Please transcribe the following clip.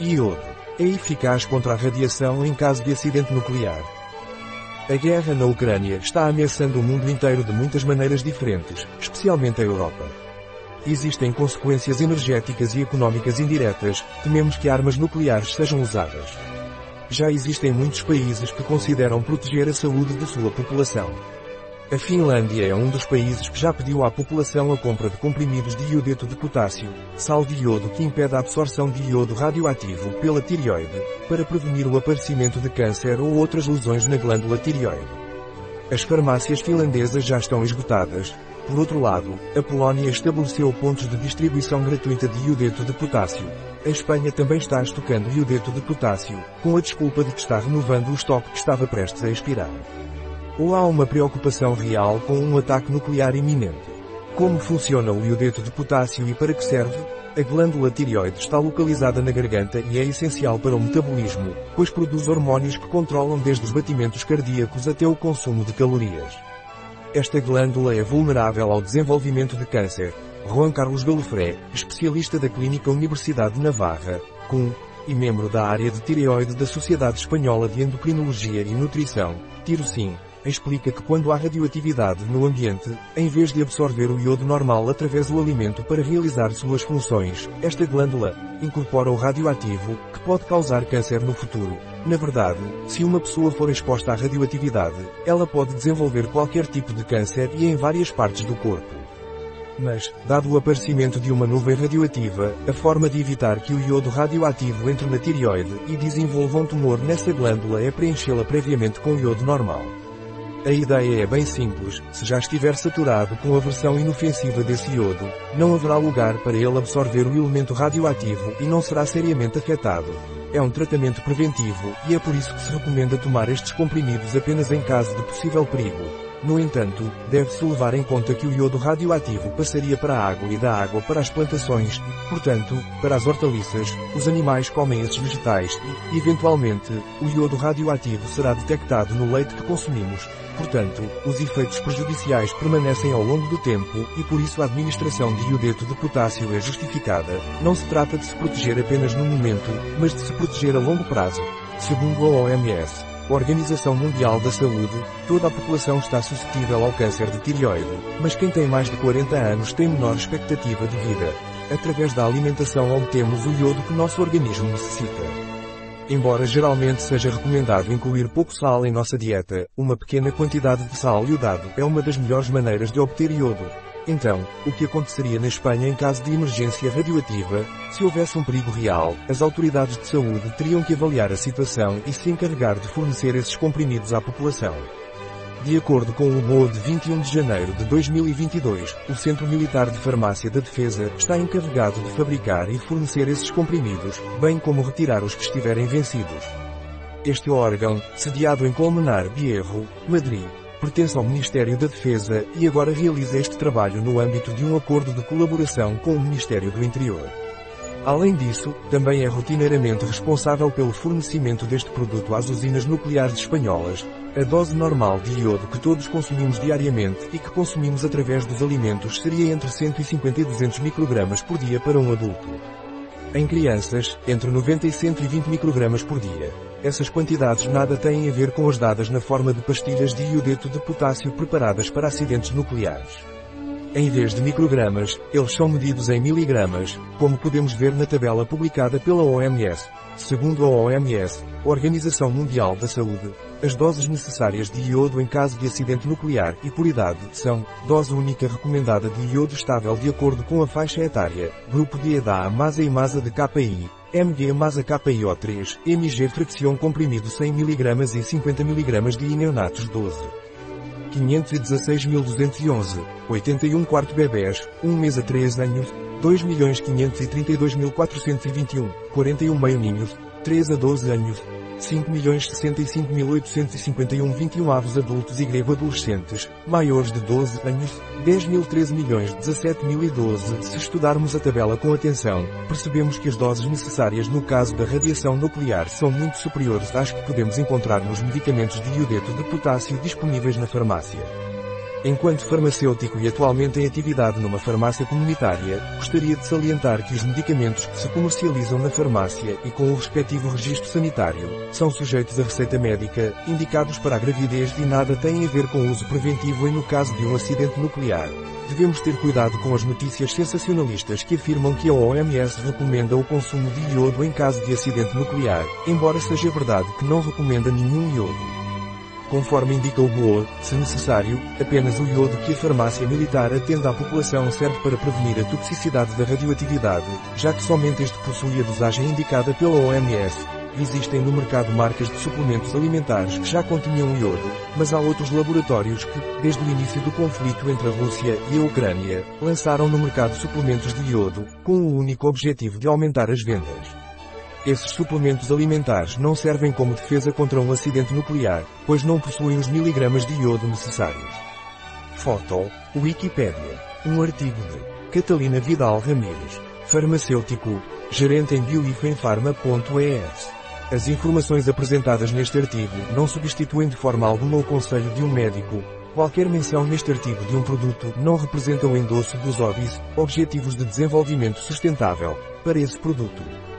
Iodo. É eficaz contra a radiação em caso de acidente nuclear. A guerra na Ucrânia está ameaçando o mundo inteiro de muitas maneiras diferentes, especialmente a Europa. Existem consequências energéticas e económicas indiretas, tememos que armas nucleares sejam usadas. Já existem muitos países que consideram proteger a saúde de sua população. A Finlândia é um dos países que já pediu à população a compra de comprimidos de iodeto de potássio, sal de iodo que impede a absorção de iodo radioativo pela tireoide, para prevenir o aparecimento de câncer ou outras lesões na glândula tireoide. As farmácias finlandesas já estão esgotadas. Por outro lado, a Polónia estabeleceu pontos de distribuição gratuita de iodeto de potássio. A Espanha também está estocando iodeto de potássio, com a desculpa de que está renovando o estoque que estava prestes a expirar. Ou há uma preocupação real com um ataque nuclear iminente? Como funciona o iodeto de potássio e para que serve? A glândula tireoide está localizada na garganta e é essencial para o metabolismo, pois produz hormônios que controlam desde os batimentos cardíacos até o consumo de calorias. Esta glândula é vulnerável ao desenvolvimento de câncer. Juan Carlos Galofré, especialista da Clínica Universidade de Navarra, CUM, e membro da área de tireoide da Sociedade Espanhola de Endocrinologia e Nutrição, TIROSIM, explica que quando há radioatividade no ambiente, em vez de absorver o iodo normal através do alimento para realizar suas funções, esta glândula incorpora o radioativo, que pode causar câncer no futuro. Na verdade, se uma pessoa for exposta à radioatividade, ela pode desenvolver qualquer tipo de câncer e em várias partes do corpo. Mas, dado o aparecimento de uma nuvem radioativa, a forma de evitar que o iodo radioativo entre na tireoide e desenvolva um tumor nessa glândula é preenchê-la previamente com iodo normal. A ideia é bem simples, se já estiver saturado com a versão inofensiva desse iodo, não haverá lugar para ele absorver o elemento radioativo e não será seriamente afetado. É um tratamento preventivo, e é por isso que se recomenda tomar estes comprimidos apenas em caso de possível perigo. No entanto, deve-se levar em conta que o iodo radioativo passaria para a água e da água para as plantações, portanto, para as hortaliças, os animais comem esses vegetais e, eventualmente, o iodo radioativo será detectado no leite que consumimos. Portanto, os efeitos prejudiciais permanecem ao longo do tempo e por isso a administração de iodeto de potássio é justificada. Não se trata de se proteger apenas no momento, mas de se proteger a longo prazo. Segundo a OMS, Organização Mundial da Saúde, toda a população está suscetível ao câncer de tireoide, mas quem tem mais de 40 anos tem menor expectativa de vida. Através da alimentação obtemos o iodo que nosso organismo necessita. Embora geralmente seja recomendado incluir pouco sal em nossa dieta, uma pequena quantidade de sal iodado é uma das melhores maneiras de obter iodo. Então, o que aconteceria na Espanha em caso de emergência radioativa? Se houvesse um perigo real, as autoridades de saúde teriam que avaliar a situação e se encarregar de fornecer esses comprimidos à população. De acordo com o BOA de 21 de janeiro de 2022, o Centro Militar de Farmácia da Defesa está encarregado de fabricar e fornecer esses comprimidos, bem como retirar os que estiverem vencidos. Este órgão, sediado em Colmenar Bierro, Madrid, pertence ao Ministério da Defesa e agora realiza este trabalho no âmbito de um acordo de colaboração com o Ministério do Interior. Além disso, também é rotineiramente responsável pelo fornecimento deste produto às usinas nucleares espanholas, a dose normal de iodo que todos consumimos diariamente e que consumimos através dos alimentos seria entre 150 e 200 microgramas por dia para um adulto. Em crianças, entre 90 e 120 microgramas por dia. Essas quantidades nada têm a ver com as dadas na forma de pastilhas de iodeto de potássio preparadas para acidentes nucleares. Em vez de microgramas, eles são medidos em miligramas, como podemos ver na tabela publicada pela OMS. Segundo a OMS, Organização Mundial da Saúde, as doses necessárias de iodo em caso de acidente nuclear e por idade são dose única recomendada de iodo estável de acordo com a faixa etária, grupo de EDA MASA e MASA de KPI, MG MASA KPIO3, MG fracção comprimido 100 mg e 50 mg de neonatos 12. 516.211, 81 quarto bebés, 1 mês a 3 anos, 2.532.421, 41 meio ninhos, 3 a 12 anos, 5.065.851 21 avos adultos e grego adolescentes, maiores de 12 anos, 10.013 milhões 17.012 Se estudarmos a tabela com atenção, percebemos que as doses necessárias no caso da radiação nuclear são muito superiores às que podemos encontrar nos medicamentos de iodeto de potássio disponíveis na farmácia. Enquanto farmacêutico e atualmente em atividade numa farmácia comunitária, gostaria de salientar que os medicamentos que se comercializam na farmácia e com o respectivo registro sanitário, são sujeitos à receita médica, indicados para a gravidez e nada têm a ver com o uso preventivo em no caso de um acidente nuclear. Devemos ter cuidado com as notícias sensacionalistas que afirmam que a OMS recomenda o consumo de iodo em caso de acidente nuclear, embora seja verdade que não recomenda nenhum iodo. Conforme indica o BOA, se necessário, apenas o iodo que a farmácia militar atende à população serve para prevenir a toxicidade da radioatividade, já que somente este possui a dosagem indicada pela OMS. Existem no mercado marcas de suplementos alimentares que já continham iodo, mas há outros laboratórios que, desde o início do conflito entre a Rússia e a Ucrânia, lançaram no mercado suplementos de iodo, com o único objetivo de aumentar as vendas. Esses suplementos alimentares não servem como defesa contra um acidente nuclear, pois não possuem os miligramas de iodo necessários. Foto, Wikipedia. Um artigo de Catalina Vidal Ramírez, farmacêutico, gerente em bioifenfarma.es. As informações apresentadas neste artigo não substituem de forma alguma o conselho de um médico. Qualquer menção neste artigo de um produto não representa o endosso dos OBIs, Objetivos de Desenvolvimento Sustentável, para esse produto.